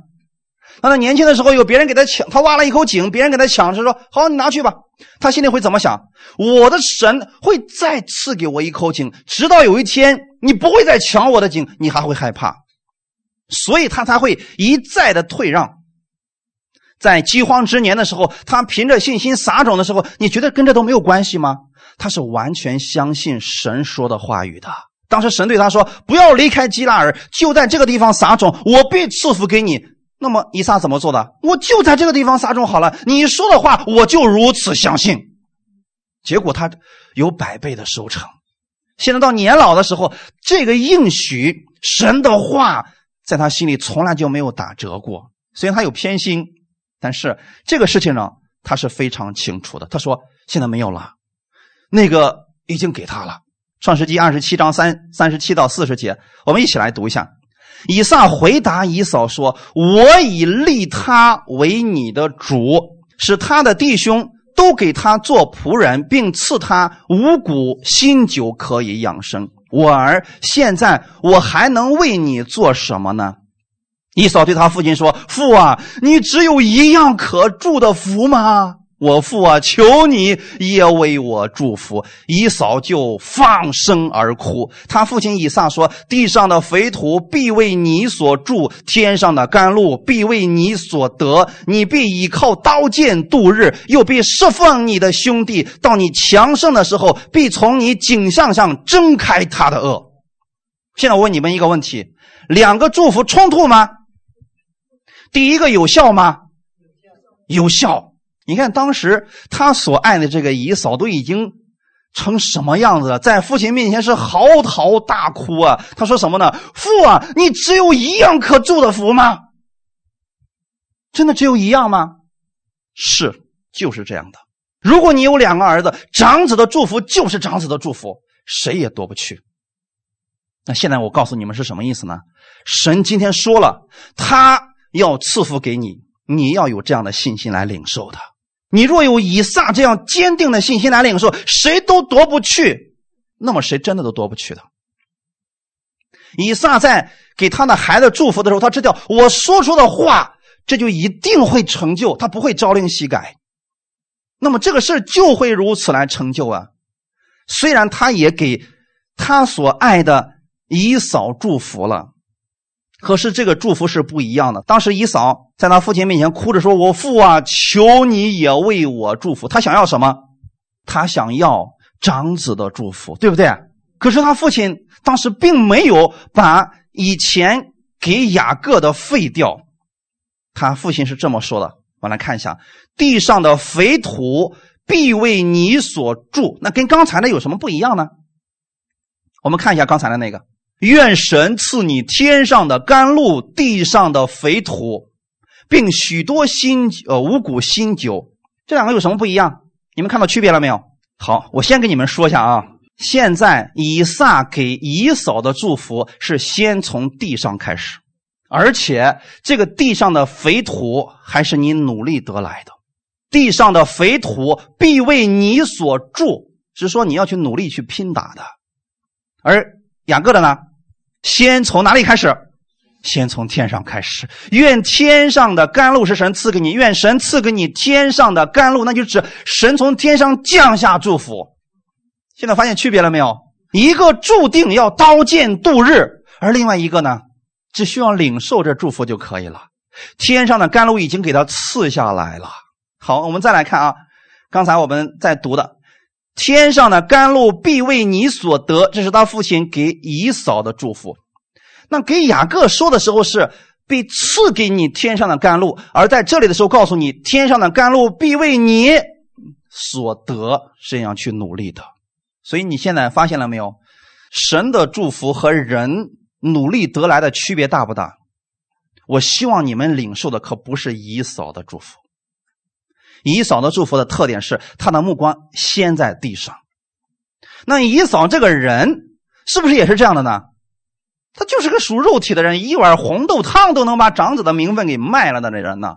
他在年轻的时候有别人给他抢，他挖了一口井，别人给他抢，是说好你拿去吧。他心里会怎么想？我的神会再赐给我一口井，直到有一天你不会再抢我的井，你还会害怕。所以他才会一再的退让，在饥荒之年的时候，他凭着信心撒种的时候，你觉得跟这都没有关系吗？他是完全相信神说的话语的。当时神对他说：“不要离开基拉尔，就在这个地方撒种，我必赐福给你。”那么以撒怎么做的？我就在这个地方撒种好了。你说的话，我就如此相信。结果他有百倍的收成。现在到年老的时候，这个应许神的话。在他心里从来就没有打折过，虽然他有偏心，但是这个事情呢，他是非常清楚的。他说：“现在没有了，那个已经给他了。”创世纪二十七章三三十七到四十节，我们一起来读一下。以撒回答以扫说：“我已立他为你的主，使他的弟兄都给他做仆人，并赐他五谷新酒，可以养生。”我儿，现在我还能为你做什么呢？一嫂对他父亲说：“父啊，你只有一样可祝的福吗？”我父啊，求你也为我祝福。以扫就放声而哭。他父亲以撒说：“地上的肥土必为你所住，天上的甘露必为你所得。你必倚靠刀剑度日，又必释放你的兄弟。到你强盛的时候，必从你颈项上挣开他的恶。”现在我问你们一个问题：两个祝福冲突吗？第一个有效吗？有效。你看，当时他所爱的这个姨嫂都已经成什么样子了？在父亲面前是嚎啕大哭啊！他说什么呢？父啊，你只有一样可祝的福吗？真的只有一样吗？是，就是这样的。如果你有两个儿子，长子的祝福就是长子的祝福，谁也夺不去。那现在我告诉你们是什么意思呢？神今天说了，他要赐福给你，你要有这样的信心来领受的。你若有以撒这样坚定的信心来领受，谁都夺不去。那么谁真的都夺不去的？以撒在给他的孩子祝福的时候，他知道我说出的话，这就一定会成就，他不会朝令夕改。那么这个事就会如此来成就啊。虽然他也给他所爱的以扫祝福了。可是这个祝福是不一样的。当时姨嫂在他父亲面前哭着说：“我父啊，求你也为我祝福。”他想要什么？他想要长子的祝福，对不对？可是他父亲当时并没有把以前给雅各的废掉。他父亲是这么说的：“我来看一下，地上的肥土必为你所住。”那跟刚才的有什么不一样呢？我们看一下刚才的那个。愿神赐你天上的甘露，地上的肥土，并许多新呃五谷新酒。这两个有什么不一样？你们看到区别了没有？好，我先给你们说一下啊。现在以撒给以扫的祝福是先从地上开始，而且这个地上的肥土还是你努力得来的。地上的肥土必为你所住，是说你要去努力去拼打的。而雅各的呢？先从哪里开始？先从天上开始。愿天上的甘露是神赐给你，愿神赐给你天上的甘露，那就指神从天上降下祝福。现在发现区别了没有？一个注定要刀剑度日，而另外一个呢，只需要领受这祝福就可以了。天上的甘露已经给他赐下来了。好，我们再来看啊，刚才我们在读的。天上的甘露必为你所得，这是他父亲给以嫂的祝福。那给雅各说的时候是必赐给你天上的甘露，而在这里的时候告诉你，天上的甘露必为你所得，这样去努力的。所以你现在发现了没有？神的祝福和人努力得来的区别大不大？我希望你们领受的可不是以嫂的祝福。以扫的祝福的特点是，他的目光先在地上。那以扫这个人是不是也是这样的呢？他就是个属肉体的人，一碗红豆汤都能把长子的名分给卖了的那人呢。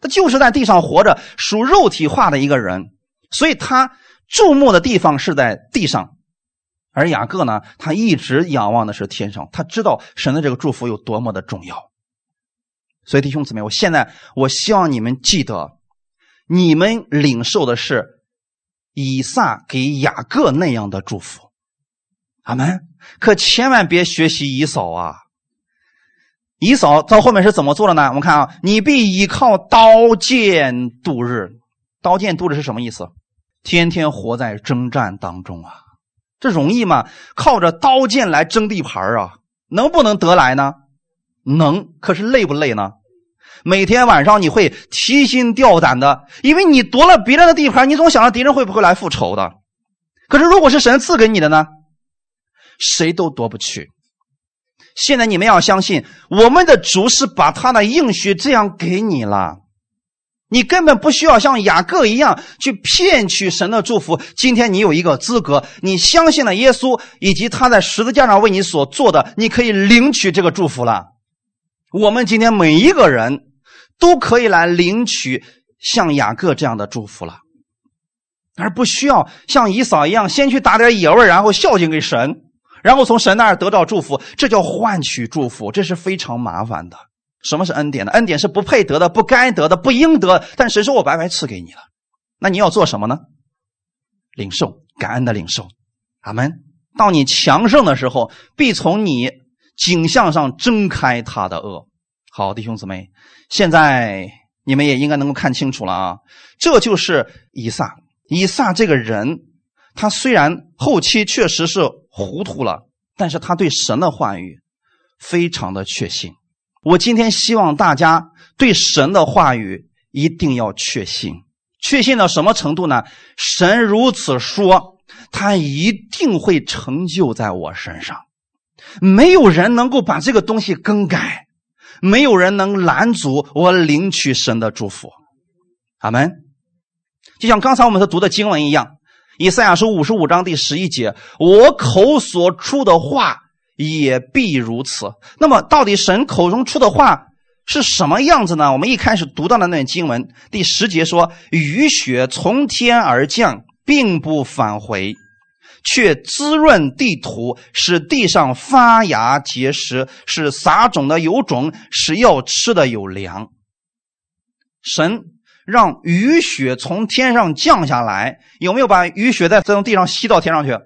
他就是在地上活着，属肉体化的一个人，所以他注目的地方是在地上。而雅各呢，他一直仰望的是天上，他知道神的这个祝福有多么的重要。所以弟兄姊妹，我现在我希望你们记得。你们领受的是以撒给雅各那样的祝福，阿门。可千万别学习以扫啊！以扫到后面是怎么做的呢？我们看啊，你必依靠刀剑度日。刀剑度日是什么意思？天天活在征战当中啊！这容易吗？靠着刀剑来争地盘啊，能不能得来呢？能。可是累不累呢？每天晚上你会提心吊胆的，因为你夺了别人的地盘，你总想着敌人会不会来复仇的。可是如果是神赐给你的呢？谁都夺不去。现在你们要相信，我们的主是把他的应许这样给你了，你根本不需要像雅各一样去骗取神的祝福。今天你有一个资格，你相信了耶稣以及他在十字架上为你所做的，你可以领取这个祝福了。我们今天每一个人。都可以来领取像雅各这样的祝福了，而不需要像以扫一样先去打点野味，然后孝敬给神，然后从神那儿得到祝福，这叫换取祝福，这是非常麻烦的。什么是恩典呢？恩典是不配得的、不该得的、不应得，但神说我白白赐给你了，那你要做什么呢？领受感恩的领受，阿门。到你强盛的时候，必从你景象上睁开他的恶。好，弟兄姊妹。现在你们也应该能够看清楚了啊！这就是以撒。以撒这个人，他虽然后期确实是糊涂了，但是他对神的话语非常的确信。我今天希望大家对神的话语一定要确信，确信到什么程度呢？神如此说，他一定会成就在我身上。没有人能够把这个东西更改，没有人能拦阻我领取神的祝福。阿门。就像刚才我们所读的经文一样，以赛亚书五十五章第十一节：“我口所出的话也必如此。”那么，到底神口中出的话是什么样子呢？我们一开始读到的那段经文第十节说：“雨雪从天而降，并不返回。”却滋润地土，使地上发芽结实，使撒种的有种，使要吃的有粮。神让雨雪从天上降下来，有没有把雨雪再从地上吸到天上去？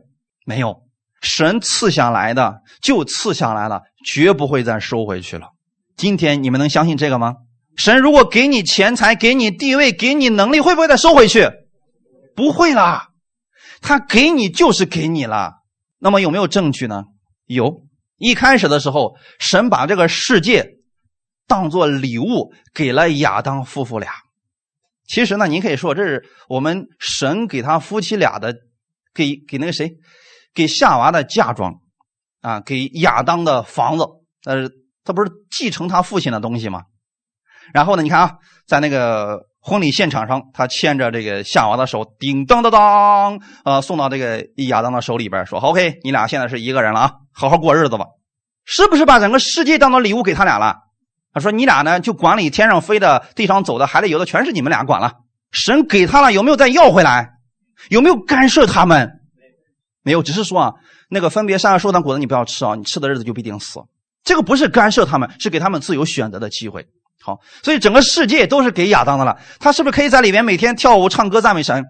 没有，神赐下来的就赐下来了，绝不会再收回去了。今天你们能相信这个吗？神如果给你钱财，给你地位，给你能力，会不会再收回去？不会啦。他给你就是给你了，那么有没有证据呢？有。一开始的时候，神把这个世界当做礼物给了亚当夫妇俩。其实呢，您可以说这是我们神给他夫妻俩的，给给那个谁，给夏娃的嫁妆啊，给亚当的房子。呃，他不是继承他父亲的东西吗？然后呢，你看啊，在那个。婚礼现场上，他牵着这个夏娃的手，叮当当当，呃，送到这个亚当的手里边，说：“OK，你俩现在是一个人了啊，好好过日子吧。”是不是把整个世界当做礼物给他俩了？他说：“你俩呢，就管理天上飞的、地上走的、海里游的，全是你们俩管了。神给他了，有没有再要回来？有没有干涉他们？没有，只是说啊，那个分别善恶树的果子你不要吃啊，你吃的日子就必定死。这个不是干涉他们，是给他们自由选择的机会。”好，所以整个世界都是给亚当的了。他是不是可以在里面每天跳舞、唱歌、赞美神？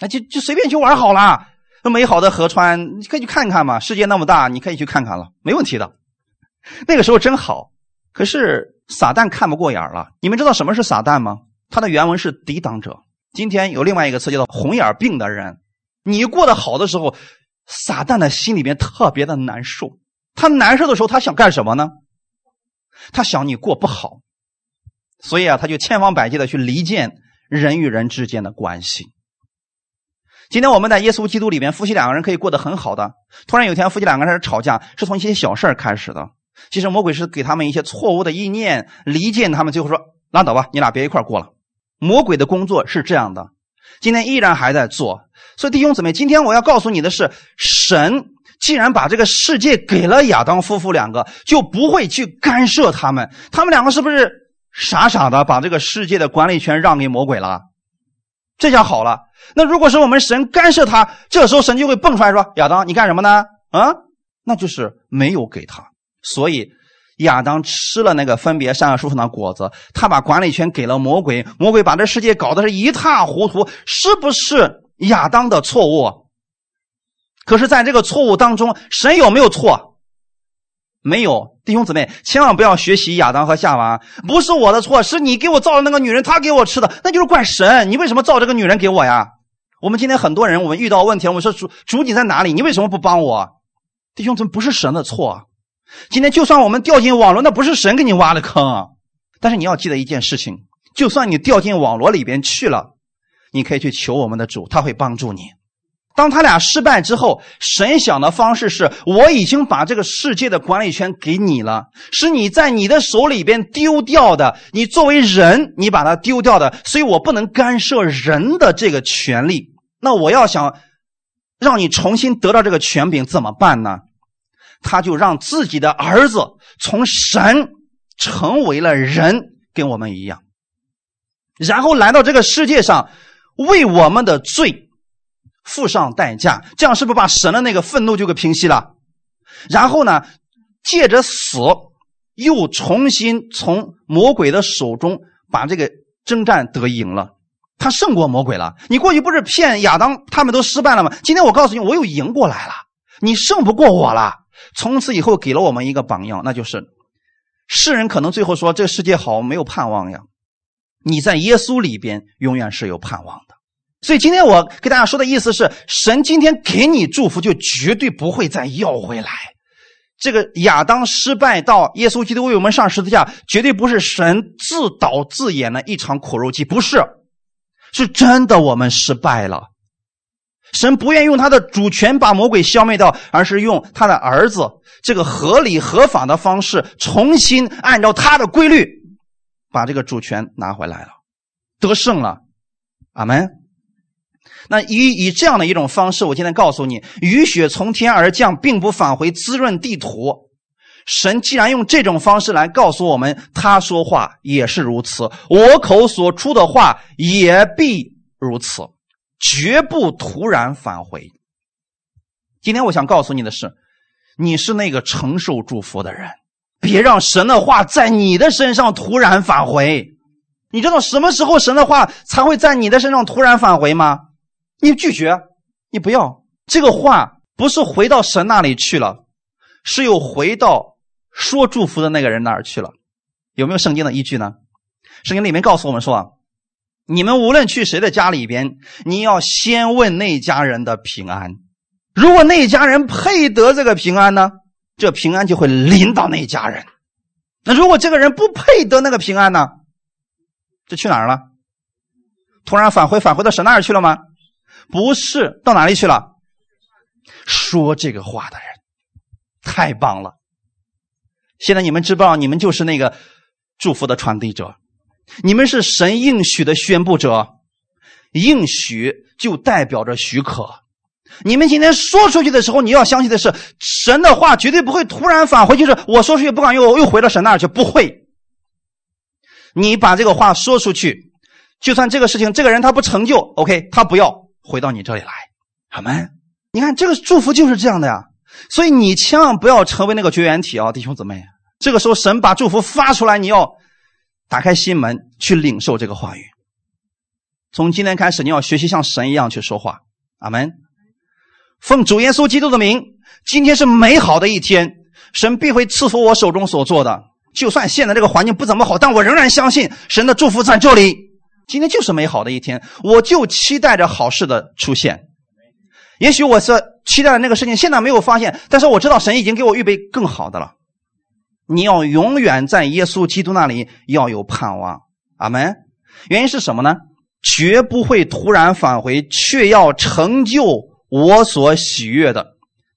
那就就随便去玩好了。那美好的河川，你可以去看看嘛。世界那么大，你可以去看看了，没问题的。那个时候真好。可是撒旦看不过眼了。你们知道什么是撒旦吗？他的原文是抵挡者。今天有另外一个词叫做红眼病的人。你过得好的时候，撒旦的心里面特别的难受。他难受的时候，他想干什么呢？他想你过不好。所以啊，他就千方百计的去离间人与人之间的关系。今天我们在耶稣基督里边，夫妻两个人可以过得很好的。突然有一天，夫妻两个人吵架，是从一些小事开始的。其实魔鬼是给他们一些错误的意念，离间他们，最后说拉倒吧，你俩别一块过了。魔鬼的工作是这样的，今天依然还在做。所以弟兄姊妹，今天我要告诉你的是，神既然把这个世界给了亚当夫妇两个，就不会去干涉他们。他们两个是不是？傻傻的把这个世界的管理权让给魔鬼了，这下好了。那如果是我们神干涉他，这时候神就会蹦出来说：“亚当，你干什么呢？”啊，那就是没有给他。所以亚当吃了那个分别善恶树上的果子，他把管理权给了魔鬼，魔鬼把这世界搞得是一塌糊涂，是不是亚当的错误？可是，在这个错误当中，神有没有错？没有弟兄姊妹，千万不要学习亚当和夏娃。不是我的错，是你给我造的那个女人，她给我吃的，那就是怪神。你为什么造这个女人给我呀？我们今天很多人，我们遇到问题，我们说主主你在哪里？你为什么不帮我？弟兄姊妹，不是神的错。今天就算我们掉进网络，那不是神给你挖的坑。但是你要记得一件事情，就算你掉进网络里边去了，你可以去求我们的主，他会帮助你。当他俩失败之后，神想的方式是：我已经把这个世界的管理权给你了，是你在你的手里边丢掉的。你作为人，你把它丢掉的，所以我不能干涉人的这个权利。那我要想让你重新得到这个权柄，怎么办呢？他就让自己的儿子从神成为了人，跟我们一样，然后来到这个世界上，为我们的罪。付上代价，这样是不是把神的那个愤怒就给平息了？然后呢，借着死，又重新从魔鬼的手中把这个征战得赢了。他胜过魔鬼了。你过去不是骗亚当，他们都失败了吗？今天我告诉你，我又赢过来了。你胜不过我了。从此以后，给了我们一个榜样，那就是世人可能最后说这世界好，没有盼望呀。你在耶稣里边永远是有盼望。所以今天我给大家说的意思是，神今天给你祝福，就绝对不会再要回来。这个亚当失败到耶稣基督为我们上十字架，绝对不是神自导自演的一场苦肉计，不是，是真的我们失败了，神不愿用他的主权把魔鬼消灭掉，而是用他的儿子这个合理合法的方式，重新按照他的规律，把这个主权拿回来了，得胜了。阿门。那以以这样的一种方式，我今天告诉你，雨雪从天而降，并不返回滋润地土。神既然用这种方式来告诉我们，他说话也是如此，我口所出的话也必如此。绝不突然返回。今天我想告诉你的是，你是那个承受祝福的人，别让神的话在你的身上突然返回。你知道什么时候神的话才会在你的身上突然返回吗？你拒绝，你不要这个话，不是回到神那里去了，是又回到说祝福的那个人那儿去了。有没有圣经的依据呢？圣经里面告诉我们说。你们无论去谁的家里边，你要先问那家人的平安。如果那家人配得这个平安呢，这平安就会临到那家人。那如果这个人不配得那个平安呢，这去哪儿了？突然返回，返回到神那儿去了吗？不是，到哪里去了？说这个话的人，太棒了！现在你们知不知道，你们就是那个祝福的传递者。你们是神应许的宣布者，应许就代表着许可。你们今天说出去的时候，你要相信的是神的话，绝对不会突然返回，就是我说出去不管用，我又回到神那儿去，不会。你把这个话说出去，就算这个事情这个人他不成就，OK，他不要回到你这里来，好吗？你看这个祝福就是这样的呀，所以你千万不要成为那个绝缘体啊，弟兄姊妹。这个时候神把祝福发出来，你要。打开心门去领受这个话语。从今天开始，你要学习像神一样去说话。阿门。奉主耶稣基督的名，今天是美好的一天，神必会赐福我手中所做的。就算现在这个环境不怎么好，但我仍然相信神的祝福在这里。今天就是美好的一天，我就期待着好事的出现。也许我是期待的那个事情现在没有发现，但是我知道神已经给我预备更好的了。你要永远在耶稣基督那里要有盼望，阿门。原因是什么呢？绝不会突然返回，却要成就我所喜悦的，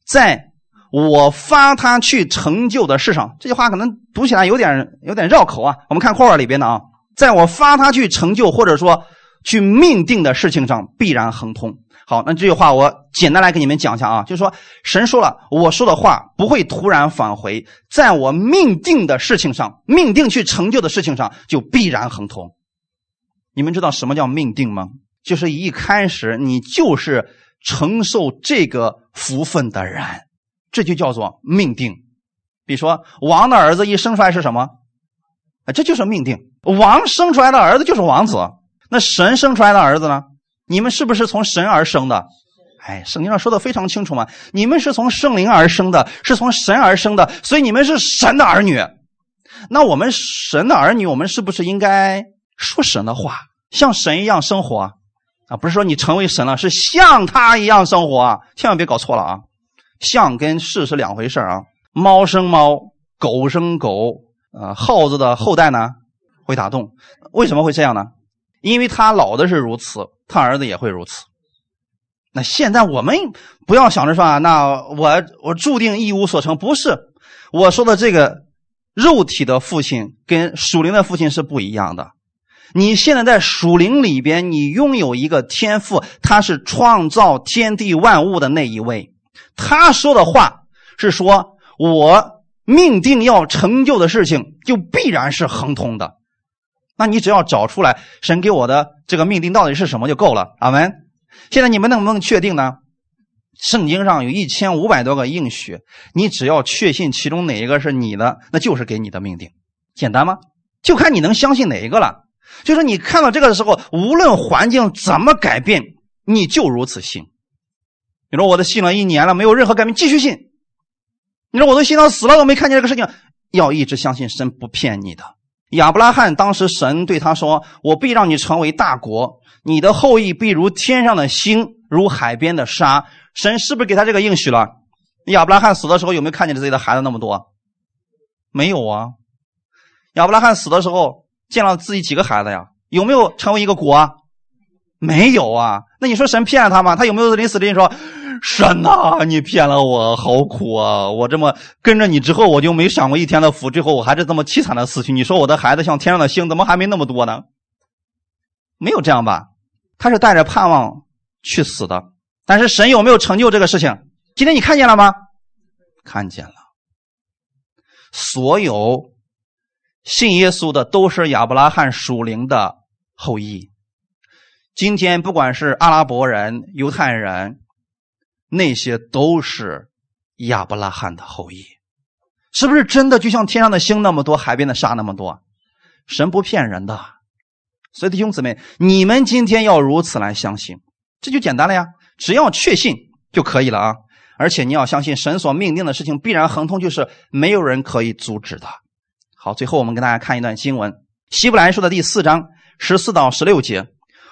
在我发他去成就的事上。这句话可能读起来有点有点绕口啊。我们看括号里边的啊，在我发他去成就或者说去命定的事情上，必然亨通。好，那这句话我简单来给你们讲一下啊，就是说，神说了，我说的话不会突然返回，在我命定的事情上，命定去成就的事情上，就必然亨通。你们知道什么叫命定吗？就是一开始你就是承受这个福分的人，这就叫做命定。比如说，王的儿子一生出来是什么？这就是命定。王生出来的儿子就是王子，那神生出来的儿子呢？你们是不是从神而生的？哎，圣经上说的非常清楚嘛。你们是从圣灵而生的，是从神而生的，所以你们是神的儿女。那我们神的儿女，我们是不是应该说神的话，像神一样生活啊？不是说你成为神了，是像他一样生活，千万别搞错了啊！像跟是是两回事啊。猫生猫，狗生狗，呃，耗子的后代呢会打洞，为什么会这样呢？因为他老的是如此。他儿子也会如此。那现在我们不要想着说啊，那我我注定一无所成。不是，我说的这个肉体的父亲跟属灵的父亲是不一样的。你现在在属灵里边，你拥有一个天赋，他是创造天地万物的那一位。他说的话是说，我命定要成就的事情，就必然是亨通的。那你只要找出来神给我的这个命定到底是什么就够了，阿门。现在你们能不能确定呢？圣经上有一千五百多个应许，你只要确信其中哪一个是你的，那就是给你的命定，简单吗？就看你能相信哪一个了。就是你看到这个的时候，无论环境怎么改变，你就如此信。你说我都信了一年了，没有任何改变，继续信。你说我都心脏死了都没看见这个事情，要一直相信神不骗你的。亚伯拉罕当时，神对他说：“我必让你成为大国，你的后裔必如天上的星，如海边的沙。”神是不是给他这个应许了？亚伯拉罕死的时候有没有看见自己的孩子那么多？没有啊。亚伯拉罕死的时候见了自己几个孩子呀？有没有成为一个国？没有啊。那你说神骗了他吗？他有没有临死之前说：“神呐，你骗了我，好苦啊！我这么跟着你之后，我就没享过一天的福，最后我还是这么凄惨的死去。你说我的孩子像天上的星，怎么还没那么多呢？没有这样吧？他是带着盼望去死的。但是神有没有成就这个事情？今天你看见了吗？看见了。所有信耶稣的都是亚伯拉罕属灵的后裔。今天不管是阿拉伯人、犹太人，那些都是亚伯拉罕的后裔，是不是真的？就像天上的星那么多，海边的沙那么多，神不骗人的。所以弟兄姊妹，你们今天要如此来相信，这就简单了呀，只要确信就可以了啊。而且你要相信，神所命定的事情必然亨通，就是没有人可以阻止的。好，最后我们给大家看一段经文，《希伯来书》的第四章十四到十六节。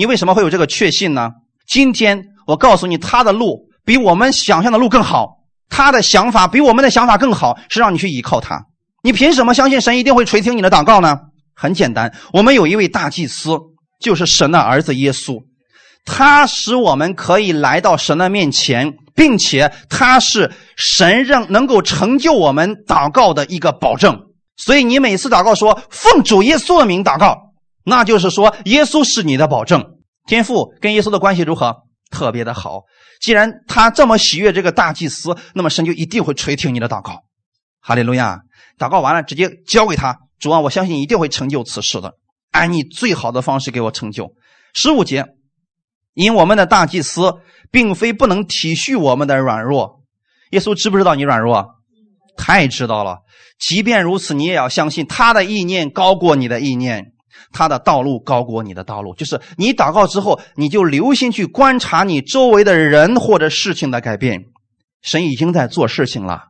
你为什么会有这个确信呢？今天我告诉你，他的路比我们想象的路更好，他的想法比我们的想法更好，是让你去依靠他。你凭什么相信神一定会垂听你的祷告呢？很简单，我们有一位大祭司，就是神的儿子耶稣，他使我们可以来到神的面前，并且他是神让能够成就我们祷告的一个保证。所以你每次祷告说奉主耶稣的名祷告。那就是说，耶稣是你的保证。天父跟耶稣的关系如何？特别的好。既然他这么喜悦这个大祭司，那么神就一定会垂听你的祷告。哈利路亚！祷告完了，直接交给他。主啊，我相信你一定会成就此事的，按你最好的方式给我成就。十五节，因我们的大祭司并非不能体恤我们的软弱。耶稣知不知道你软弱？太知道了。即便如此，你也要相信他的意念高过你的意念。他的道路高过你的道路，就是你祷告之后，你就留心去观察你周围的人或者事情的改变。神已经在做事情了，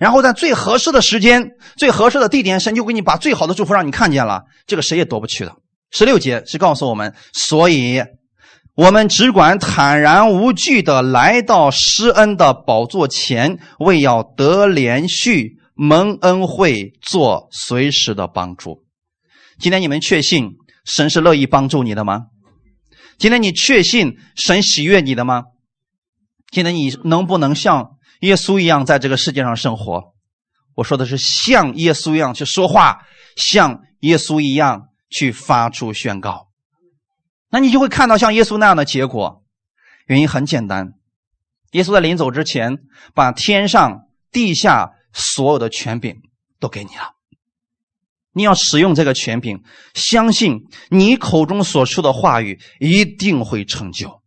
然后在最合适的时间、最合适的地点，神就给你把最好的祝福让你看见了。这个谁也夺不去的。十六节是告诉我们，所以我们只管坦然无惧的来到施恩的宝座前，为要得连续蒙恩惠，做随时的帮助。今天你们确信神是乐意帮助你的吗？今天你确信神喜悦你的吗？今天你能不能像耶稣一样在这个世界上生活？我说的是像耶稣一样去说话，像耶稣一样去发出宣告。那你就会看到像耶稣那样的结果。原因很简单，耶稣在临走之前，把天上地下所有的权柄都给你了。你要使用这个权柄，相信你口中所说的话语一定会成就。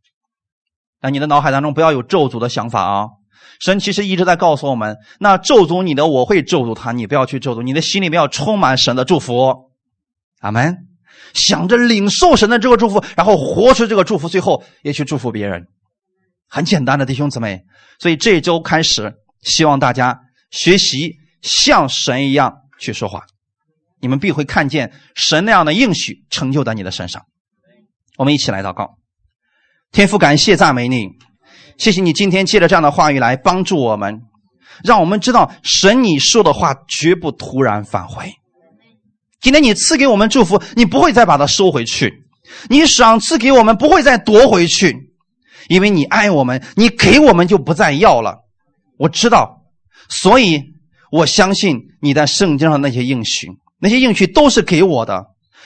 那你的脑海当中不要有咒诅的想法啊！神其实一直在告诉我们：那咒诅你的，我会咒诅他，你不要去咒诅。你的心里面要充满神的祝福，阿门。想着领受神的这个祝福，然后活出这个祝福，最后也去祝福别人。很简单的，弟兄姊妹。所以这周开始，希望大家学习像神一样去说话。你们必会看见神那样的应许成就在你的身上。我们一起来祷告，天父，感谢赞美你，谢谢你今天借着这样的话语来帮助我们，让我们知道神你说的话绝不突然返回。今天你赐给我们祝福，你不会再把它收回去；你赏赐给我们，不会再夺回去，因为你爱我们，你给我们就不再要了。我知道，所以我相信你在圣经上那些应许。那些应许都是给我的，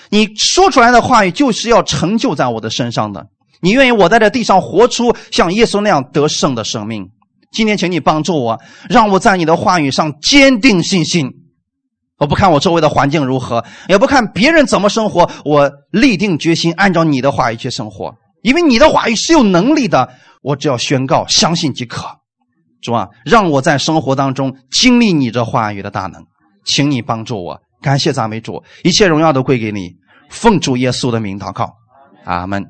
你说出来的话语就是要成就在我的身上的。你愿意我在这地上活出像耶稣那样得胜的生命？今天，请你帮助我，让我在你的话语上坚定信心。我不看我周围的环境如何，也不看别人怎么生活，我立定决心按照你的话语去生活。因为你的话语是有能力的，我只要宣告、相信即可。主啊，让我在生活当中经历你这话语的大能，请你帮助我。感谢赞美主，一切荣耀都归给你。奉主耶稣的名祷告，阿门。